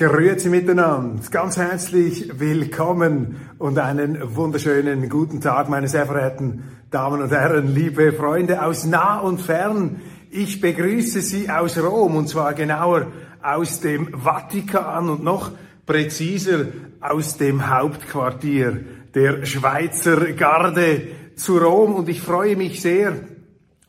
Grüezi miteinander, ganz herzlich willkommen und einen wunderschönen guten Tag, meine sehr verehrten Damen und Herren, liebe Freunde aus nah und fern. Ich begrüße Sie aus Rom und zwar genauer aus dem Vatikan und noch präziser aus dem Hauptquartier der Schweizer Garde zu Rom. Und ich freue mich sehr,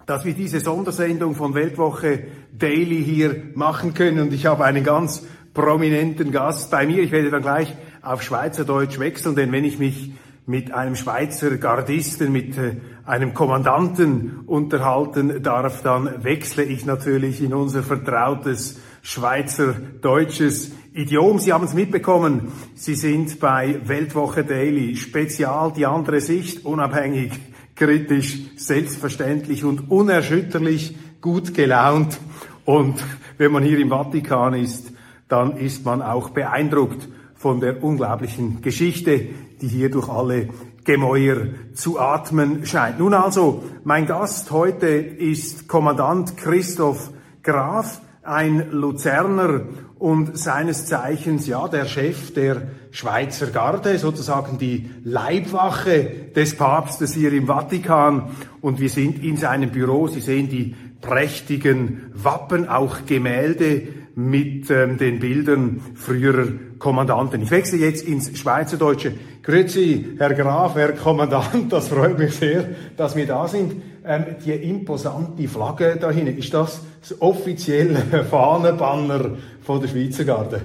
dass wir diese Sondersendung von Weltwoche Daily hier machen können. Und ich habe einen ganz prominenten Gast bei mir. Ich werde dann gleich auf Schweizerdeutsch wechseln, denn wenn ich mich mit einem Schweizer Gardisten, mit äh, einem Kommandanten unterhalten darf, dann wechsle ich natürlich in unser vertrautes Schweizerdeutsches Idiom. Sie haben es mitbekommen, Sie sind bei Weltwoche Daily Spezial, die andere Sicht, unabhängig, kritisch, selbstverständlich und unerschütterlich gut gelaunt. Und wenn man hier im Vatikan ist, dann ist man auch beeindruckt von der unglaublichen Geschichte, die hier durch alle Gemäuer zu atmen scheint. Nun also, mein Gast heute ist Kommandant Christoph Graf, ein Luzerner und seines Zeichens ja der Chef der Schweizer Garde, sozusagen die Leibwache des Papstes hier im Vatikan. Und wir sind in seinem Büro. Sie sehen die prächtigen Wappen, auch Gemälde mit ähm, den Bildern früherer Kommandanten. Ich wechsle jetzt ins Schweizerdeutsche. Grüezi, Herr Graf, Herr Kommandant, das freut mich sehr, dass wir da sind. Ähm, die imposante Flagge da hinten, ist das das offizielle Fahnenbanner von der Schweizer Garde?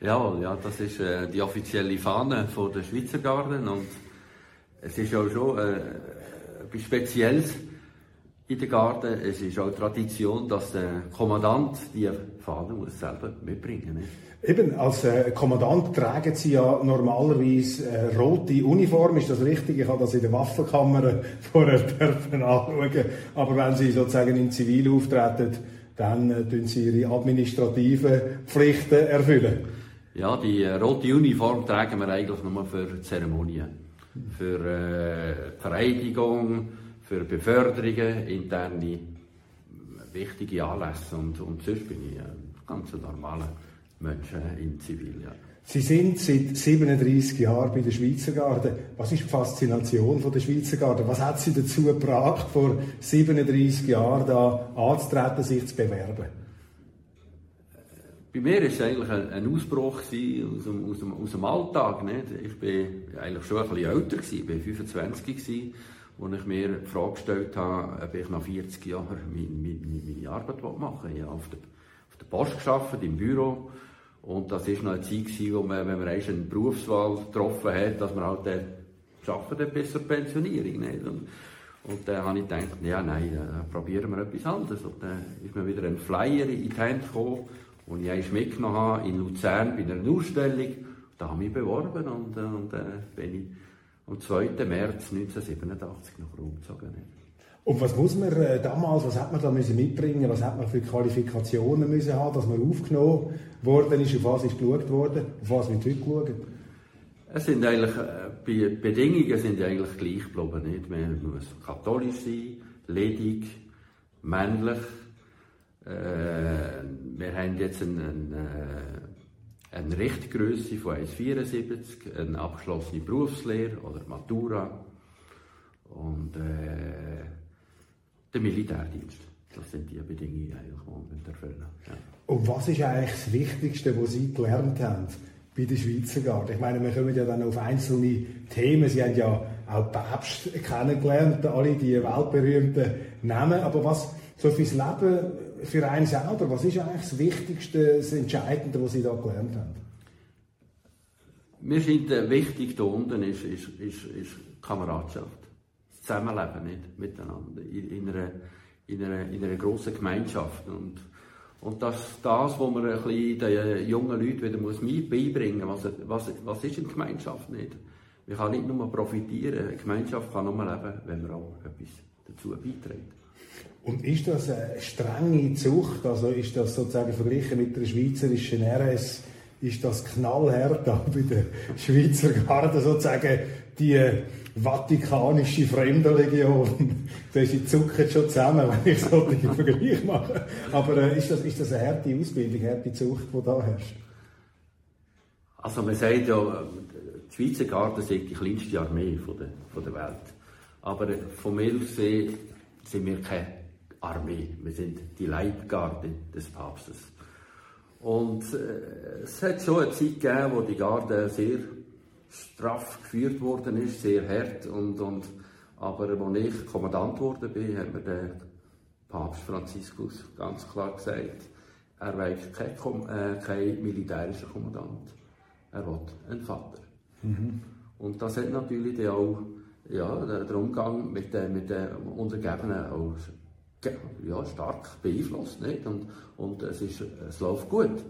Ja, ja, das ist äh, die offizielle Fahne von der Schweizer Garde und es ist auch schon äh, etwas Spezielles in der Garde. Es ist auch Tradition, dass der Kommandant die Fahne muss selber mitbringen muss. Eben, als äh, Kommandant tragen Sie ja normalerweise äh, rote Uniform, ist das richtig? Ich habe das in der Waffenkammer vorher dürfen anschauen. Aber wenn Sie sozusagen in Zivil auftreten, dann äh, tun Sie Ihre administrativen Pflichten erfüllen. Ja, die äh, rote Uniform tragen wir eigentlich nur für Zeremonien. Für äh, Vereidigung, für Beförderungen, interne wichtige Anlässe und, und sonst bin ich ein ganz normaler Mensch in Zivil. Ja. Sie sind seit 37 Jahren bei der Schweizer Garde. Was ist die Faszination von der Schweizer Garde? Was hat Sie dazu gebracht, vor 37 Jahren da anzutreten, sich zu bewerben? Bei mir war es eigentlich ein, Ausbruch aus dem, aus, dem, aus dem Alltag. Nicht? Ich war eigentlich schon ein bisschen älter, ich war 25 gewesen, wo ich mir die Frage gestellt habe, ob ich nach 40 Jahren meine, meine, meine Arbeit machen will. Ich habe auf der, auf der Post gearbeitet, im Büro. Und das war noch eine Zeit, wo man, wenn man eine Berufswahl getroffen hat, dass man halt dann hat bis zur Pensionierung. Nicht? Und, und dann habe ich gedacht, ja, nein, dann probieren wir etwas anderes. Und dann ist mir wieder ein Flyer in die Hände gekommen, den ich einst mitgenommen habe in Luzern bei einer Ausstellung. Da habe ich mich beworben und, und äh, bin ich am 2. März 1987 nach Rom gezogen. Und was muss man äh, damals, was hat man da müssen mitbringen, was hat man für Qualifikationen müssen haben, dass man aufgenommen worden ist, auf was ist geschaut worden, auf was wird heute geschaut? Es sind eigentlich, äh, die Bedingungen sind eigentlich gleich geblieben. Nicht? Man muss katholisch sein, ledig, männlich. Äh, wir haben jetzt einen, einen, äh, eine Richtgröße von 1,74, eine abgeschlossene Berufslehre oder Matura und äh, der Militärdienst. Das sind die Bedingungen, die man erfüllen ja. Und was ist eigentlich das Wichtigste, was Sie gelernt haben bei der Schweizer Garde? Ich meine, wir kommen ja dann auf einzelne Themen. Sie haben ja auch Papst kennengelernt, alle die weltberühmten Namen. Aber was so fürs Leben, für einen selber, was ist eigentlich das Wichtigste, das Entscheidende, was Sie da gelernt haben? Mir scheint wichtig da unten ist, ist, ist, ist Kameradschaft. Zusammenleben nicht? miteinander in, in, einer, in, einer, in einer grossen Gemeinschaft. Und, und das das, was man den jungen Leuten wieder muss beibringen muss. Was, was, was ist eine Gemeinschaft nicht? Man kann nicht nur profitieren, eine Gemeinschaft kann nur leben, wenn man auch etwas dazu beiträgt. Und ist das eine strenge Zucht? Also ist das sozusagen verglichen mit der schweizerischen RS, ist das knallhart da bei der Schweizer Garde sozusagen die vatikanische Fremdenlegion. Sie zucken schon zusammen, wenn ich solche Vergleich mache. Aber äh, ist, das, ist das eine harte Ausbildung, eine harte Zucht, die da herrscht? Also man sagt ja, die Schweizer Garde ist die kleinste Armee von der, von der Welt. Aber von mir sind wir keine Armee. Wir sind die Leibgarde des Papstes. Und äh, es hat schon eine Zeit gegeben, wo die Garde sehr straff geführt worden ist, sehr hart. Und, und, aber als ich Kommandant geworden bin, hat mir der Papst Franziskus ganz klar gesagt, er will kein, äh, kein militärischer Kommandant. Er will einen Vater. Mhm. Und das hat natürlich auch ja, der Umgang mit den, mit den Untergebenen auch ja, stark beeinflusst. Nicht? Und, und es, ist, es läuft gut.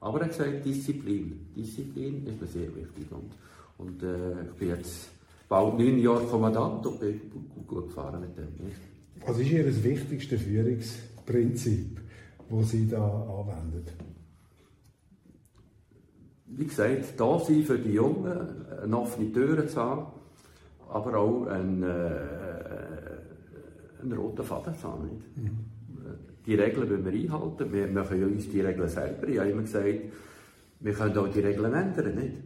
Aber er hat gesagt, Disziplin. Disziplin ist mir sehr wichtig. Und, und äh, ich bin jetzt bald neun Jahre Kommandant und bin gut, gut gefahren mit dem. Nicht? Was ist Ihr wichtigste Führungsprinzip, das Sie da anwenden? Wie gesagt, da sein für die Jungen, eine offene Tür zu haben, aber auch ein, äh, einen roten Faden haben. Nicht? Die Regeln müssen wir einhalten. Wir machen ja uns die Regeln selber. Ich habe immer gesagt, wir können auch die Regeln ändern. Nicht?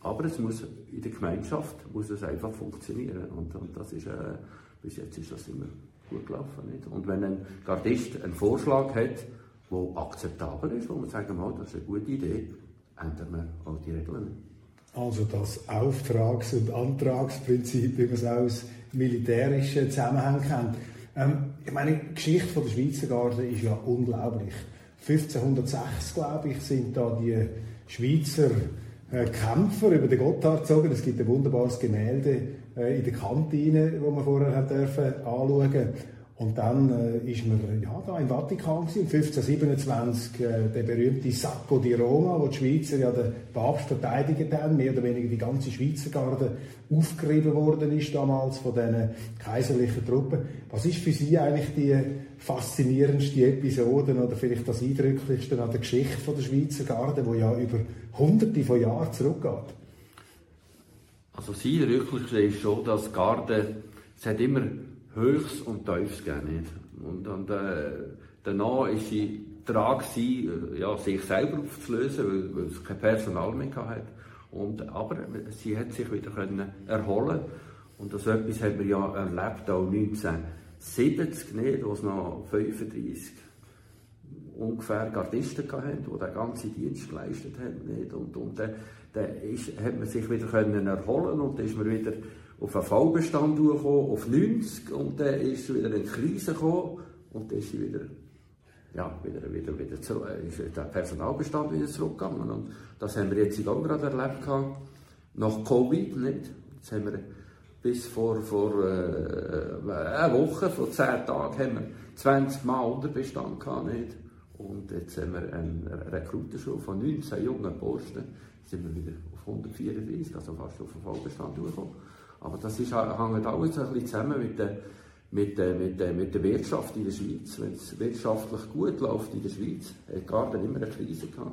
Aber es muss in der Gemeinschaft muss es einfach funktionieren. Und, und das ist, äh, bis jetzt ist das immer gut gelaufen. Nicht? Und wenn ein Gardist einen Vorschlag hat, der akzeptabel ist, wo man sagen, oh, das ist eine gute Idee, ändern wir auch die Regeln. Also das Auftrags- und Antragsprinzip, wie man es aus militärischen Zusammenhängen kennt. Ähm, ich meine, die Geschichte von der Schweizer Garde ist ja unglaublich. 1506, glaube ich, sind da die Schweizer äh, Kämpfer über den Gotthard gezogen. Es gibt ein wunderbares Gemälde äh, in der Kantine, wo man vorher hat dürfen anschauen. Und dann äh, man ja, da im Vatikan gewesen, 1527 äh, der berühmte Sacco di Roma, wo die Schweizer ja den Papst verteidigt haben, mehr oder weniger die ganze Schweizer Garde aufgerieben worden ist damals von diesen kaiserlichen Truppen. Was ist für Sie eigentlich die faszinierendste Episode oder vielleicht das eindrücklichste an der Geschichte von der Schweizer Garde, wo ja über hunderte von Jahren zurückgeht? Also das Eindrücklichste ist schon, dass die Garde, es hat immer Höchst und Tiefs gegeben. Und, und äh, danach war sie dran, gewesen, äh, ja, sich selber aufzulösen, weil, weil es kein Personal mehr hatte. Und, aber sie hat sich wieder können erholen und das etwas haben wir ja erlebt, auch 1970 nicht, wo es noch 35 ungefähr Gardisten hatten, die den ganzen Dienst geleistet haben. Nicht? Und, und dann, dann ist, hat man sich wieder können erholen und dann ist man wieder auf einen Fallbestand gekommen, auf 90 und dann ist wieder eine Krise gekommen und dann ist sie wieder, ja, wieder, wieder, wieder zurück, ist der Personalbestand wieder zurückgegangen und das haben wir jetzt auch gerade erlebt gehabt, nach Covid, nicht? Jetzt haben wir bis vor, vor äh, einer Woche, vor 10 Tagen, haben wir 20 Mal Unterbestand gehabt, nicht? Und jetzt haben wir einen Rekrutenschule von 19 jungen Posten, sind wir wieder auf 134, also fast auf den Vollbestand durchgekommen. Aber das ist, hängt alles ein bisschen zusammen mit der, mit, der, mit, der, mit der Wirtschaft in der Schweiz. Wenn es wirtschaftlich gut läuft in der Schweiz, hat Garden immer eine Krise gehabt.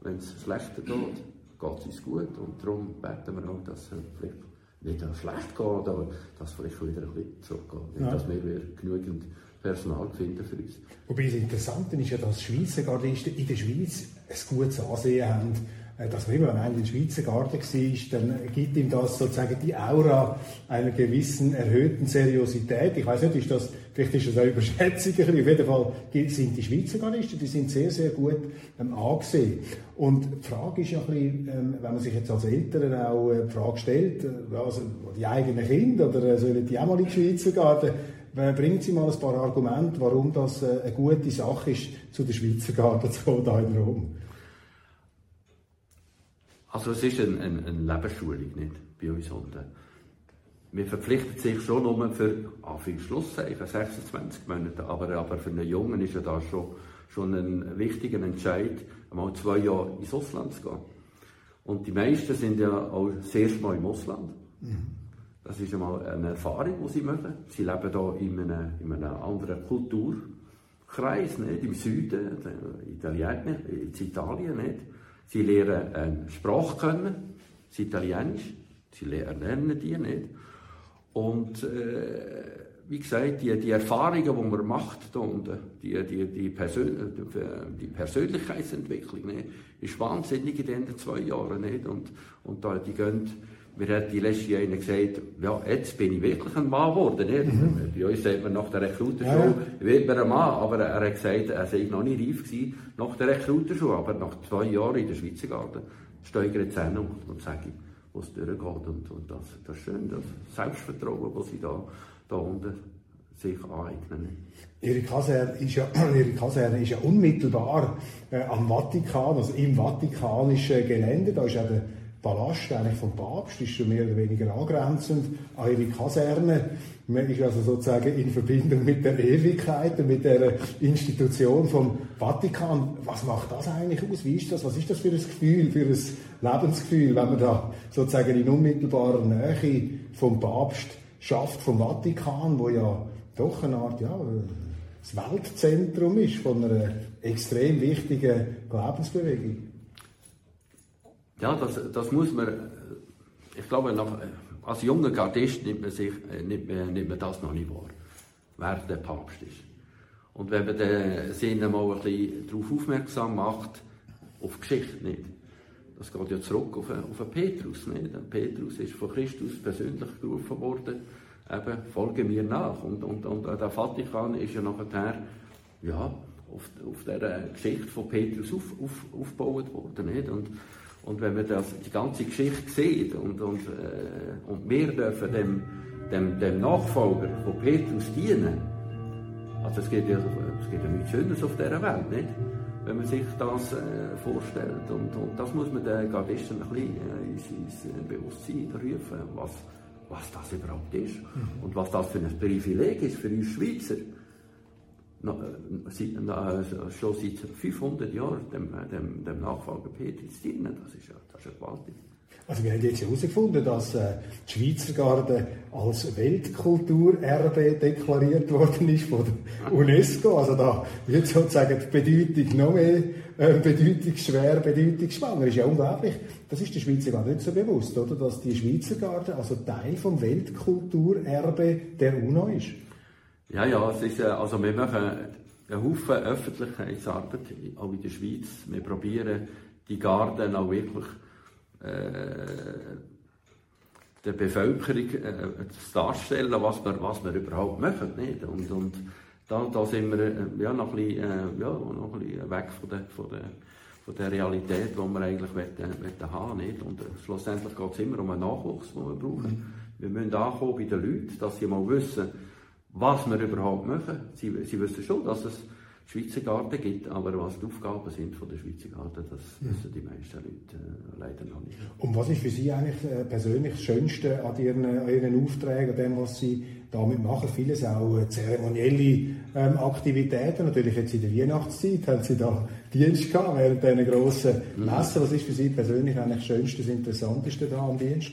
Wenn es schlechter geht, geht es uns gut. Und darum beten wir auch, dass es vielleicht nicht schlecht geht, aber dass es vielleicht wieder ein bisschen zurückgeht. Nicht, ja. dass wir genügend Personal finden für uns. Wobei das Interessante ist ja, dass Schweizer Gardisten in der Schweiz ein gutes Ansehen haben dass man immer, wenn einer in Schweizer Garten war, dann gibt ihm das sozusagen die Aura einer gewissen erhöhten Seriosität. Ich weiß nicht, ist das, vielleicht ist das eine Überschätzung, auf jeden Fall sind die Schweizer Garnisten, die sind sehr, sehr gut ähm, angesehen. Und die Frage ist ja ein bisschen, ähm, wenn man sich jetzt als Eltern auch äh, die Frage stellt, äh, also die eigenen Kinder, oder äh, sollen die auch mal in die Schweizer Garten, äh, bringen Sie mal ein paar Argumente, warum das äh, eine gute Sache ist, zu der Schweizer Garten zu kommen, hier in Rom. Also es ist eine, eine, eine Lebensschulung nicht, bei uns unten. man verpflichtet sich schon nur für Schlusszeichen, 26 Monate, aber, aber für einen Jungen ist ja das schon, schon ein wichtiger Entscheid, einmal zwei Jahre ins Ausland zu gehen. Und die meisten sind ja auch das erste Mal im Ausland. Mhm. Das ist einmal eine Erfahrung, die sie machen. Sie leben hier in einem, in einem anderen Kulturkreis, nicht? im Süden, Italien, in Italien. Nicht? Sie lernen eine Sprache kennen, das Italienisch. Sie lernen die nicht. Und äh, wie gesagt, die, die Erfahrungen, die man macht, da unten, die, die, die, Persön die Persönlichkeitsentwicklung, nicht? ist wahnsinnig in diesen zwei Jahren. Nicht? Und, und da, die gehen, mir hat die letzte Jahr gesagt, ja, jetzt bin ich wirklich ein Mann geworden. Mhm. Bei uns sagt man nach der Rekruterschule, ja, wird man ein Mann, aber er hat gesagt, er sei noch nicht reif gewesen nach der Rekruterschule, aber nach zwei Jahren in der Schweizer Garten ich jetzt hin und, und sage, wo es durchgeht. Und, und das, das ist schön, das Selbstvertrauen, das sie da, da unten sich aneignen. Ihre Kaserne ist ja, ihre Kaserne ist ja unmittelbar äh, am Vatikan, also im vatikanischen Gelände. Da ist ja der Palast eigentlich vom Papst, ist schon mehr oder weniger angrenzend an ihre Kaserne. Man ist also sozusagen in Verbindung mit der Ewigkeit und mit der Institution vom Vatikan. Was macht das eigentlich aus? Wie ist das? Was ist das für ein Gefühl, für ein Lebensgefühl, wenn man da sozusagen in unmittelbarer Nähe vom Papst schafft, vom Vatikan, wo ja doch eine Art, ja, das Weltzentrum ist von einer extrem wichtigen Glaubensbewegung? Ja, das, das muss man, ich glaube, nach, als junger Gardist nimmt man, sich, äh, nimmt, man, nimmt man das noch nicht wahr, wer der Papst ist. Und wenn man den Sinn mal ein bisschen darauf aufmerksam macht, auf Geschichte nicht. Das geht ja zurück auf, auf Petrus. Nicht? Petrus ist von Christus persönlich gerufen worden, eben, folge mir nach. Und, und, und der Vatikan ist ja nachher, ja, auf, auf dieser Geschichte von Petrus auf, auf, aufgebaut worden. Nicht? Und, und wenn man das, die ganze Geschichte sieht und, und, äh, und wir dürfen dem, dem, dem Nachfolger von Petrus dienen, also es geht ja, es geht ja nichts Schönes auf dieser Welt, nicht? wenn man sich das äh, vorstellt. Und, und, das muss man den Gardisten ein bisschen äh, ins, ins äh, Bewusstsein rufen, was, was das überhaupt ist mhm. und was das für ein Privileg ist für uns Schweizer seit, na, schon seit 500 Jahren dem, dem, dem Nachfolger Peter zu dienen. Das ist ja, das ist ja gewaltig. Also wir haben jetzt herausgefunden, dass äh, die Schweizer Garde als Weltkulturerbe deklariert worden ist von der UNESCO. Also da wird sozusagen die Bedeutung noch mehr äh, bedeutungsschwer, bedeutungsschwanger. Das ist ja unglaublich. Das ist der Schweizer Garde nicht so bewusst, oder? Dass die Schweizer Garde also Teil vom Weltkulturerbe der UNO ist. Ja, ja, es ist, äh, also wir machen einen Haufen Öffentlichkeitsarbeit, auch in der Schweiz. Wir probieren die Garten auch wirklich äh, der Bevölkerung äh, zu darstellen, was wir, was wir überhaupt machen. Nicht? Und, und da, da sind wir äh, ja, noch, ein bisschen, äh, ja, noch ein bisschen weg von der, von der, von der Realität, die wir eigentlich wollen, wollen haben nicht? Und äh, schlussendlich geht es immer um einen Nachwuchs, den wir brauchen. Mhm. Wir müssen ankommen bei den Leuten, dass sie mal wissen, was wir überhaupt machen. Sie, sie wissen schon, dass es Schweizer Garten gibt, aber was die Aufgaben sind von der Schweizer Garten, das mhm. wissen die meisten Leute äh, leider noch nicht. Und was ist für Sie eigentlich äh, persönlich das Schönste an Ihren, an Ihren Aufträgen, an dem, was Sie damit machen? Vieles auch äh, zeremonielle ähm, Aktivitäten. Natürlich jetzt in der Weihnachtszeit haben Sie da Dienst gehabt während dieser grossen mhm. Messe. Was ist für Sie persönlich eigentlich das Schönste, das Interessanteste da am Dienst?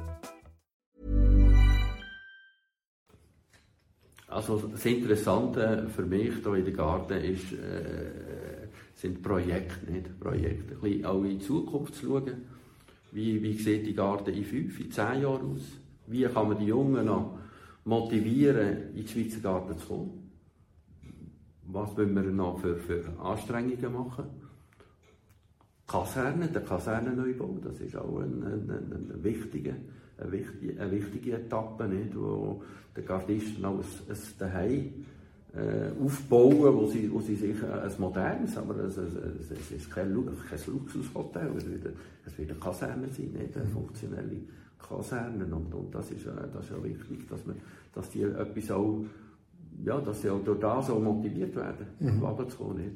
Also das Interessante für mich hier in der Garten ist, äh, sind Projekte, nicht? Projekte. Ein bisschen auch in die Zukunft zu schauen. Wie, wie sieht die Garten in fünf, in zehn Jahren aus? Wie kann man die Jungen noch motivieren, in die Schweizer Garten zu kommen? Was wollen wir noch für, für Anstrengungen machen? Kaserne, der Kasernenneubau, das ist auch ein, ein, ein, ein wichtiger, eine, wichtige, eine wichtige Etappe, nicht? wo der Gardisten auch ein, ein Daheim äh, aufbauen, wo sie, wo sie sich äh, ein modernes, aber es, es, es ist kein, kein Luxushotel, es wird, es wird eine Kaserne sein, nicht? eine funktionelle Kaserne und, und das, ist, äh, das ist ja wichtig, dass, man, dass die etwas auch ja, dass sie auch durch das auch motiviert werden, mhm. zu kommen. Nicht?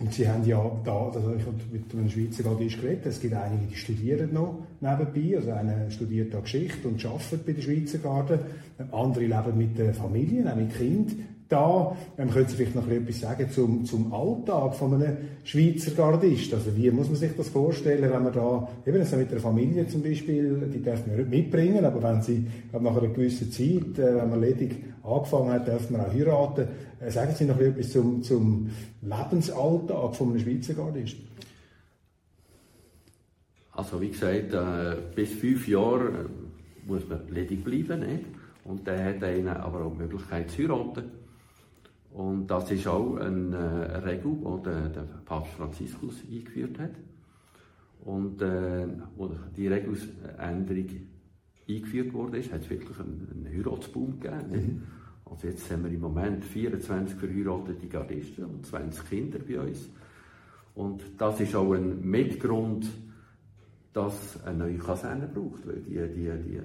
Und Sie haben ja da, also ich habe mit einem Schweizer Gardist geredet, es gibt einige, die studieren noch nebenbei, also einer studiert da Geschichte und arbeitet bei der Schweizer Garde, andere leben mit der Familie, auch mit Kind da. Ähm, können Sie vielleicht noch etwas sagen zum, zum Alltag von einem Schweizer Gardist? Also wie muss man sich das vorstellen, wenn man da, eben also mit der Familie zum Beispiel, die dürfen wir nicht mitbringen, aber wenn Sie nach einer gewissen Zeit, äh, wenn man ledig angefangen hat, dürfen wir auch heiraten. Äh, sagen Sie noch etwas zum, zum Lebensalltag von einem Schweizer Gardist? Also wie gesagt, äh, bis fünf Jahre äh, muss man ledig bleiben, nicht? Und dann hat einer aber auch die Möglichkeit zu heiraten. Und das ist auch eine, Regel, die der, der, Papst Franziskus eingeführt hat. Und äh, die Regeländerung eingeführt wurde, hat es wirklich einen, einen Heiratsboom gegeben. Mhm. Also jetzt haben wir im Moment 24 verheiratete Gardisten und 20 Kinder bei uns. Und das ist auch ein Mitgrund, dass eine neue Kaserne braucht, weil die, die, die,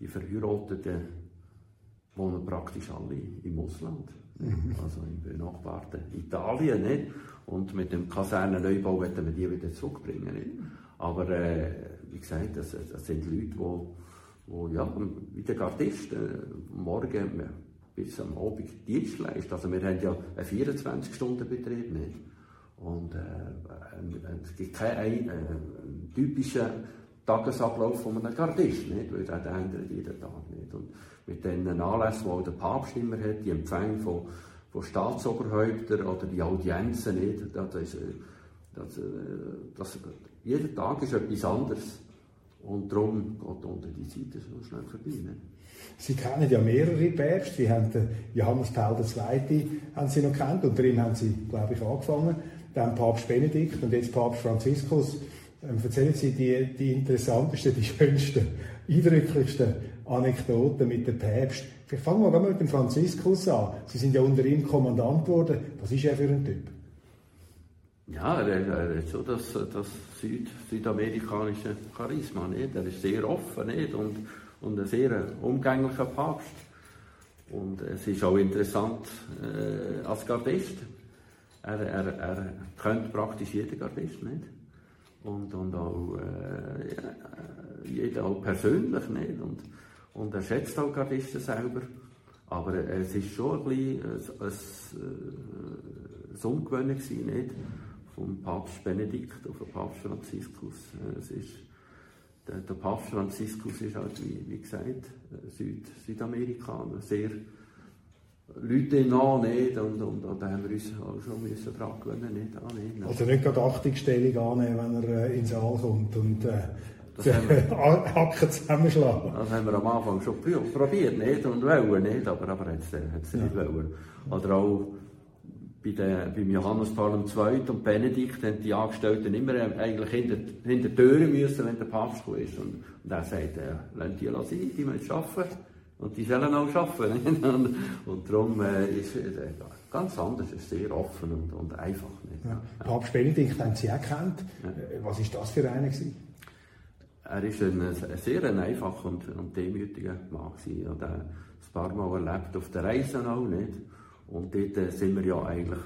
die Verheirateten wohnen praktisch alle im Ausland. Mhm. Also im benachbarten Italien. Nicht? Und mit dem Kasernenneubau werden wir die wieder zurückbringen. Nicht? Aber äh, wie gesagt, das, das sind Leute, die, die ja, wie der Gardist, äh, morgen bis am Abend Dienst leisten. Also wir haben ja einen 24-Stunden-Betrieb. Nicht? Und äh, es gibt keinen äh, typischen Tagesablauf von einem Gardist, nicht? weil der ändert jeden Tag nicht. Und mit den Anlässen, die auch der Papst immer hat, die Empfänge von, von Staatsoberhäuptern oder die Audienzen, nicht? Das, ist, äh, das, äh, das, jeder Tag ist etwas anderes. Und darum geht unter die Zeit so schnell vorbei. Nicht? Sie kennen ja mehrere Päpste. Sie haben den Johannes Paul II. haben Sie noch kennt. Unter ihm haben Sie, glaube ich, angefangen. Dann Papst Benedikt und jetzt Papst Franziskus. Ähm, erzählen Sie die, die interessantesten, die schönsten, eindrücklichsten Anekdoten mit dem Päpst. Vielleicht fangen wir mal mit dem Franziskus an. Sie sind ja unter ihm Kommandant geworden. Was ist er für ein Typ? Ja, er, hat so das, das Süd, südamerikanische Charisma. Nicht? Er ist sehr offen nicht? Und, und ein sehr umgänglicher Papst. Und es ist auch interessant äh, als Gardist. Er, er, er kennt praktisch jeden Gardist nicht und, und auch äh, ja, jeder auch persönlich nicht. Und, und er schätzt auch Gardisten selber. Aber es ist schon ein bisschen ein, ein, ein Ungewöhnlich nicht? Vom Papst Benedikt auf den Papst Franziskus. Es ist, der, der Papst Franziskus ist halt, wie, wie gesagt, Süd, Südamerikaner, sehr Leute nah nicht und, und, und da haben wir uns auch schon müssen dran gewöhnen, nicht annehmen. Also nicht gerade Achtungsstellung annehmen, wenn er äh, ins Saal kommt und äh, Hacken zusammenschlagen. Das haben wir am Anfang schon probiert, nicht? Und wollen nicht, aber, aber hat es ja. nicht wollen. Oder auch bei der, beim Johannes Paul II. und Benedikt haben die Angestellten immer eigentlich hinter, hinter Türen müssen, wenn der Papst ist. Und, und er sagt, äh, lass die sein, die müssen arbeiten. Und die sollen auch arbeiten. und, und darum äh, ist es äh, ganz anders, es ist sehr offen und, und einfach. Nicht? Ja. Papst Benedikt haben Sie erkannt. Ja. Äh, was war das für einer? Gewesen? Er war ein, ein sehr ein einfacher und, und demütiger Mann. Gewesen. Ich habe ein paar Mal erlebt auf der Reise auch nicht. Und dort äh, sind wir ja eigentlich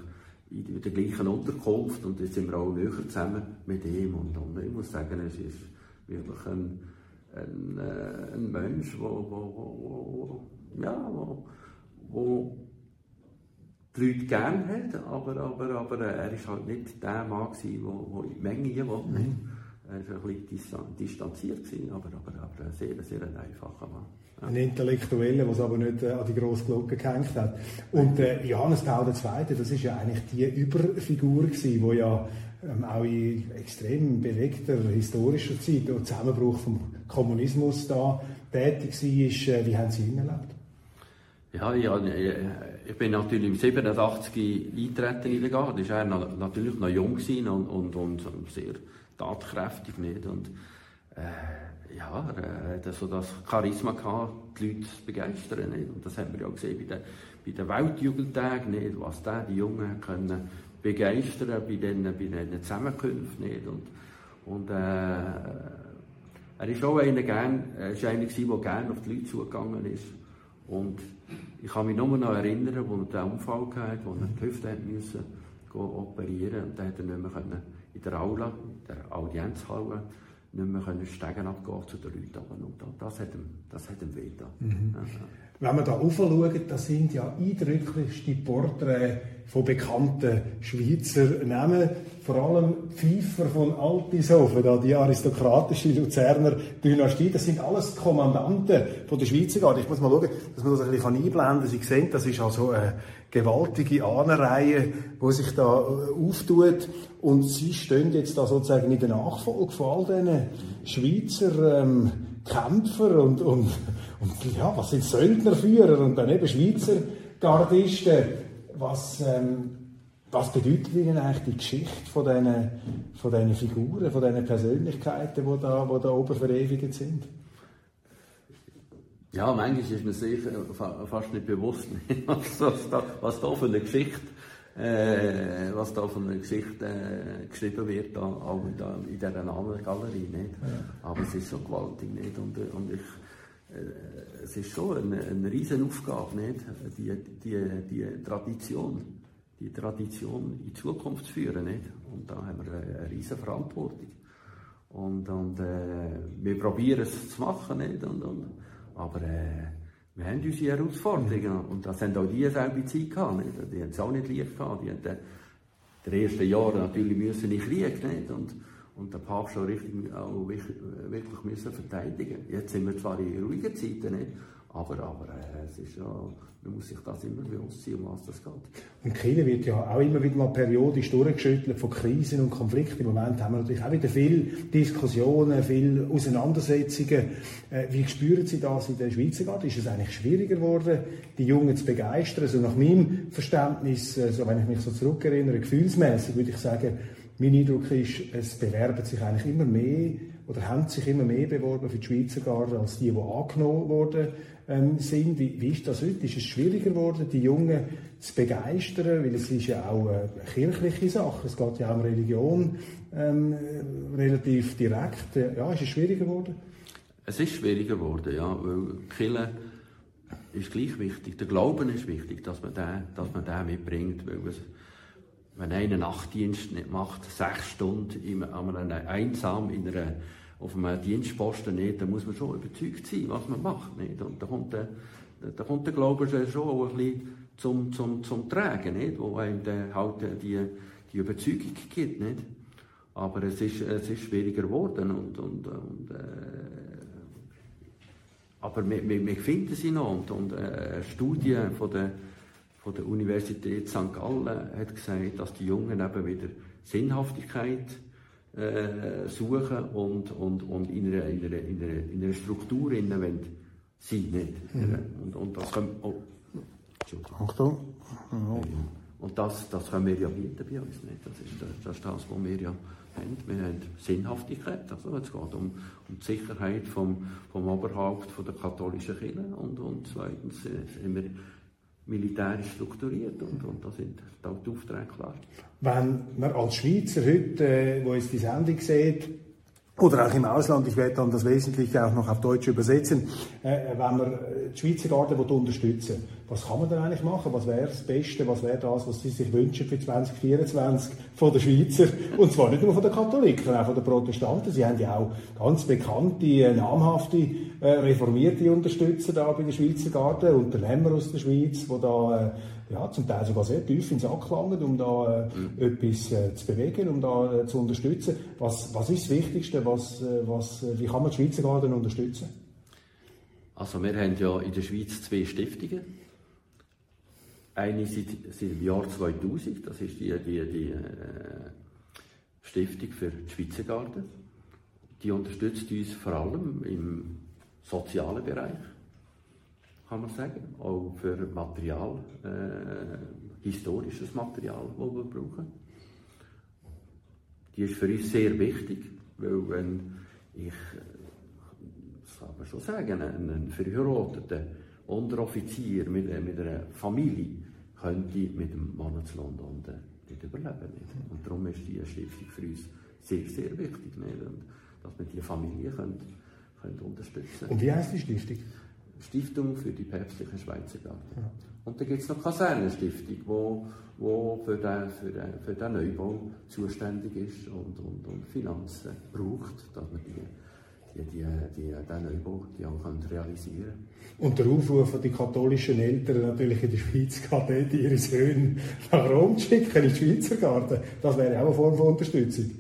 in der gleichen Unterkunft und jetzt sind wir auch näher zusammen mit ihm. Und, und ich muss sagen, es ist wirklich ein, ein, äh, ein Mensch, wo, wo, wo, wo ja, wo, wo die Leute gerne hat, aber, aber, aber er war halt nicht der Mann, der in die Menge wollte. Mhm. Er war ein bisschen distanziert, aber, aber, aber ein sehr, sehr einfacher Mann. Ja. Ein Intellektueller, der es aber nicht äh, an die grosse Glocke gehängt hat. Und äh, Johannes Paul II., das ist ja eigentlich die Überfigur gewesen, die ja ähm, auch in extrem bewegter historischer Zeit, der Zusammenbruch vom Kommunismus da tätig war. Äh, wie haben Sie ihn erlebt? Ja, ja, ich bin natürlich im 87 eintreten in der Garde. Da war er natürlich noch jung und, und, und sehr tatkräftig. Nicht? Und, äh, ja, er hatte so das Charisma gehabt, die Leute zu begeistern. Nicht? Und das haben wir ja gesehen bei den, bei den Weltjugendtagen, nicht? was da die Jungen können begeistern bei diesen, bei diesen Zusammenkünften. Nicht? Und, und äh, er ist auch einer, gern, ist einer der gerne auf die Leute zugegangen ist. Und ich kann mich nur noch erinnern, als er den Unfall hatte, wo er die Hüfte musste operieren und dann konnte er nicht mehr in der Aula, der Audienzhalle, nicht mehr Stegen abgehen zu den Leuten. Und das hat ihm, das hat ihm wehgetan. Mhm. Ja. Wenn man da aufschaut, das sind ja eindrücklichste Porträts von bekannten Schweizer Namen, vor allem Pfeiffer von Altishofen, die aristokratische Luzerner Dynastie, das sind alles Kommandanten von der Schweizer Garde. Ich muss mal schauen, dass man das ein bisschen einblenden kann. Sie sehen, das ist also eine gewaltige Ahnenreihe, die sich da äh, auftut. Und Sie stehen jetzt da sozusagen in der Nachfolge von all diesen Schweizer ähm, Kämpfer und, und, und ja, was sind Söldnerführer und dann eben Schweizer Gardisten. Was, ähm, was bedeutet Ihnen eigentlich die Geschichte von diesen, von diesen Figuren, von diesen Persönlichkeiten, die da, die da oben verewigt sind? Ja, manchmal ist mir sicher fast nicht bewusst, was, da, was da für eine Geschichte, äh, was da für eine Geschichte äh, geschrieben wird, da, auch da in dieser Namengalerie. Nicht? Ja. Aber es ist so gewaltig. Nicht? Und, und ich, äh, es ist schon eine, eine riesen Aufgabe, nicht? Die, die, die Tradition die Tradition in die Zukunft zu führen. Nicht? Und da haben wir eine, eine riesige Verantwortung. Und, und äh, wir probieren es zu machen. Nicht? Und, und, aber äh, wir haben unsere Herausforderungen. Und das haben auch die selbe Zeit gehabt. Nicht? Die haben es auch nicht leicht gehabt. Die haben in den ersten Jahren natürlich müssen in Krieg. Nicht? Und, und der Papst auch, richtig, auch wirklich, wirklich müssen verteidigen. Jetzt sind wir zwar in ruhigen Zeiten, nicht? Aber, aber äh, es ist ja man muss sich das immer bewusst sein, um was das geht. Und Chile wird ja auch immer wieder mal periodisch durchgeschüttelt von Krisen und Konflikten. Im Moment haben wir natürlich auch wieder viele Diskussionen, viele Auseinandersetzungen. Äh, wie spüren Sie das in der Schweizer Garde? Ist es eigentlich schwieriger geworden, die Jungen zu begeistern? Also nach meinem Verständnis, so also wenn ich mich so zurückerinnere, gefühlsmäßig würde ich sagen, mein Eindruck ist, es bewerben sich eigentlich immer mehr oder haben sich immer mehr beworben für die Schweizer Garde als die, die angenommen wurden ähm, sind. Wie, wie, ist das heute? Ist es schwieriger geworden, die Jungen zu begeistern? Weil es ist ja auch eine kirchliche Sache. Es geht ja auch um Religion ähm, relativ direkt. Ja, ist es schwieriger geworden? Es ist schwieriger geworden, ja, weil Kirche ist gleich wichtig. Der Glauben ist wichtig, dass man den, dass man den mitbringt, weil es, wenn einer Nachtdienst nicht macht, sechs Stunden in, einsam in einer auf einem Dienstposten nicht, da muss man schon überzeugt sein, was man macht. Nicht? Und da kommt der, da kommt der Glaube schon auch ein bisschen zum, zum, zum Tragen, nicht? wo einem dann halt die, die Überzeugung gibt. Nicht? Aber es ist, es ist schwieriger geworden. Und, und, und, äh, aber wir, wir, finden sie noch. Und, und äh, eine Studie von der, von der Universität St. Gallen hat gesagt, dass die Jungen eben wieder Sinnhaftigkeit äh, suchen und, und, und in, einer, in, einer, in, einer, in einer Struktur sein. Nicht? Mhm. Und, und das können, oh, Achtung. Ja. Und das, das können wir ja bieten bei uns. Nicht? Das, ist, das ist das, was wir ja haben. Wir haben Sinnhaftigkeit. Also es geht um, um die Sicherheit vom, vom Oberhaupt von der katholischen Kirche. Und, und zweitens sind wir militärisch strukturiert und, und da sind da die Aufträge klar. Wenn man als Schweizer heute, äh, wo es die Sendung sieht, oder auch im Ausland, ich werde dann das Wesentliche auch noch auf Deutsch übersetzen, äh, wenn man die Schweizer Garde unterstützen will, was kann man denn eigentlich machen? Was wäre das Beste, was wäre das, was Sie sich wünschen für 2024 von den Schweizer? Und zwar nicht nur von den Katholiken, auch von den Protestanten. Sie haben ja auch ganz bekannte, namhafte äh, reformierte Unterstützer da bei der Schweizer Garde, Unternehmer aus der Schweiz, die da äh, ja, zum Teil sogar sehr tief ins Sack langen, um da äh, mhm. etwas äh, zu bewegen, um da äh, zu unterstützen. Was, was ist das Wichtigste? Was, äh, was, wie kann man die Schweizer Garde unterstützen? Also wir haben ja in der Schweiz zwei Stiftungen. Eine seit, seit dem Jahr 2000, das ist die, die, die äh, Stiftung für die Schweizer Garde. Die unterstützt uns vor allem im sozialen Bereich, kann man sagen, auch für Material, äh, historisches Material, das wir brauchen. Die ist für uns sehr wichtig, weil wenn ich kann man schon sagen, ein, ein verheirateter Unteroffizier mit, mit einer Familie könnte mit dem Monatslohn unten nicht überleben. Nicht? Und darum ist diese Stiftung für uns sehr, sehr wichtig, nicht? Und dass wir diese Familie können, können unterstützen Und wie heißt die Stiftung? Stiftung für die päpstliche Schweizer Garde. Ja. Und dann gibt es noch Kasernenstiftung, die wo, wo für, den, für, den, für den Neubau zuständig ist und, und, und Finanzen braucht, dass man die die, die, die den Neubau die auch realisieren. Und der Aufruf an die katholischen Eltern natürlich in der Schweiz, gerade ihre Söhne nach Rom zu schicken, in die Schweizer Garten, das wäre auch eine Form von Unterstützung.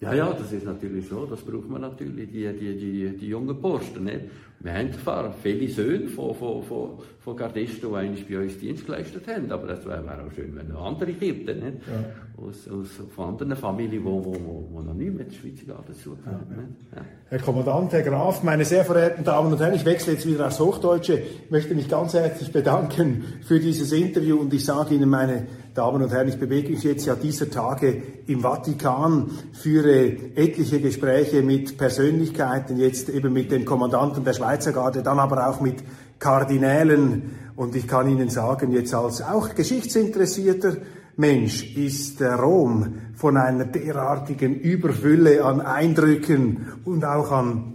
Ja, ja, das ist natürlich so, das braucht man natürlich, die, die, die, die jungen Posten. Nicht? Wir haben zwar viele Söhne von, von, von, von Gardisten, die eigentlich bei uns Dienst geleistet haben, aber es wäre auch schön, wenn es noch andere gibt, nicht? Ja. Aus, aus, von anderen Familien, die wo, wo, wo noch nie mit der Schweizer Garde zu. Ja. Ja. Herr Kommandant, Herr Graf, meine sehr verehrten Damen und Herren, ich wechsle jetzt wieder aufs Hochdeutsche. Ich möchte mich ganz herzlich bedanken für dieses Interview und ich sage Ihnen, meine Damen und Herren, ich bewege mich jetzt ja dieser Tage im Vatikan, führe etliche Gespräche mit Persönlichkeiten, jetzt eben mit den Kommandanten der Schweiz Schweizer Garde, dann aber auch mit Kardinälen. Und ich kann Ihnen sagen, jetzt als auch geschichtsinteressierter Mensch ist Rom von einer derartigen Überfülle an Eindrücken und auch an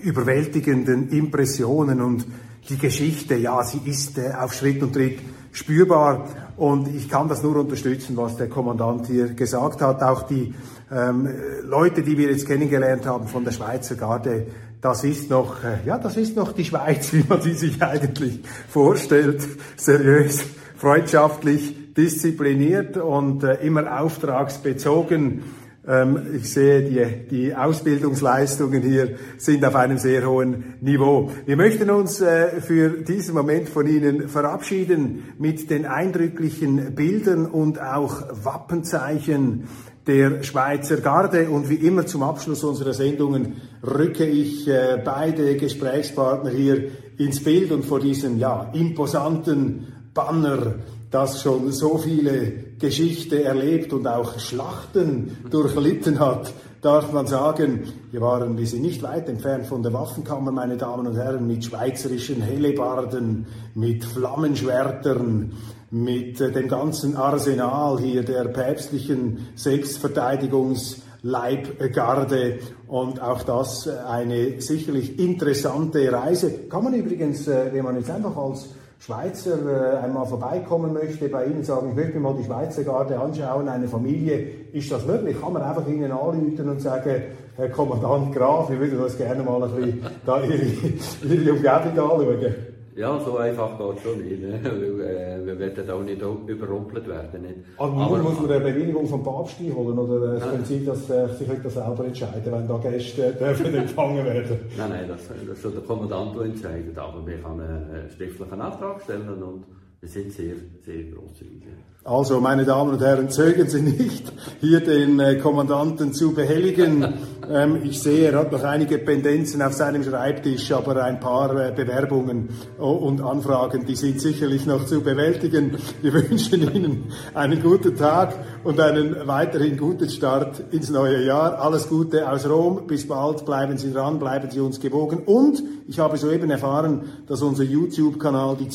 überwältigenden Impressionen und die Geschichte, ja, sie ist äh, auf Schritt und Tritt spürbar und ich kann das nur unterstützen, was der Kommandant hier gesagt hat. Auch die ähm, Leute, die wir jetzt kennengelernt haben von der Schweizer Garde, das ist noch, äh, ja, das ist noch die Schweiz, wie man sie sich eigentlich vorstellt. Seriös, freundschaftlich, diszipliniert und äh, immer auftragsbezogen. Ähm, ich sehe, die, die Ausbildungsleistungen hier sind auf einem sehr hohen Niveau. Wir möchten uns äh, für diesen Moment von Ihnen verabschieden mit den eindrücklichen Bildern und auch Wappenzeichen der Schweizer Garde. Und wie immer zum Abschluss unserer Sendungen rücke ich äh, beide Gesprächspartner hier ins Bild und vor diesem ja, imposanten Banner, das schon so viele Geschichte erlebt und auch Schlachten durchlitten hat, darf man sagen, wir waren, wir sind nicht weit entfernt von der Waffenkammer, meine Damen und Herren, mit schweizerischen Hellebarden, mit Flammenschwertern, mit äh, dem ganzen Arsenal hier der päpstlichen Selbstverteidigungsleibgarde und auch das eine sicherlich interessante Reise. Kann man übrigens, äh, wenn man jetzt einfach als Schweizer äh, einmal vorbeikommen möchte, bei Ihnen sagen, ich möchte mir mal die Schweizer Garde anschauen, eine Familie, ist das möglich? Kann man einfach Ihnen anrufen und sagen, Herr Kommandant Graf, ich würde das gerne mal ein bisschen da Ihre, Ihre Umgebung anschauen? Ja, so einfach geht es schon nicht. Ne? Weil, äh, wir werden auch nicht überrumpelt werden. Nicht? Also aber muss man eine Bewilligung vom Papst einholen oder äh, können Sie das, äh, Sie können das selber entscheiden, wenn da Gäste äh, dürfen empfangen werden? Nein, nein, das, das soll der Kommandant entscheiden. Aber wir können einen schriftlichen Antrag stellen und wir sind sehr, sehr großzügig. Also, meine Damen und Herren, zögern Sie nicht, hier den äh, Kommandanten zu behelligen. Ähm, ich sehe, er hat noch einige Pendenzen auf seinem Schreibtisch, aber ein paar äh, Bewerbungen oh, und Anfragen, die sind sicherlich noch zu bewältigen. Wir wünschen Ihnen einen guten Tag und einen weiterhin guten Start ins neue Jahr. Alles Gute aus Rom. Bis bald. Bleiben Sie dran, bleiben Sie uns gewogen. Und ich habe soeben erfahren, dass unser YouTube-Kanal die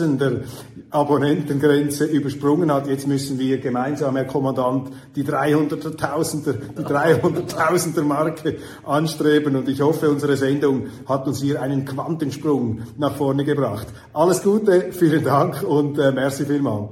200.000er Abonnentengrenze übersprungen hat. Jetzt müssen wir gemeinsam, Herr Kommandant, die 300.000er, die 300.000er Marke anstreben. Und ich hoffe, unsere Sendung hat uns hier einen Quantensprung nach vorne gebracht. Alles Gute, vielen Dank und äh, merci vielmals.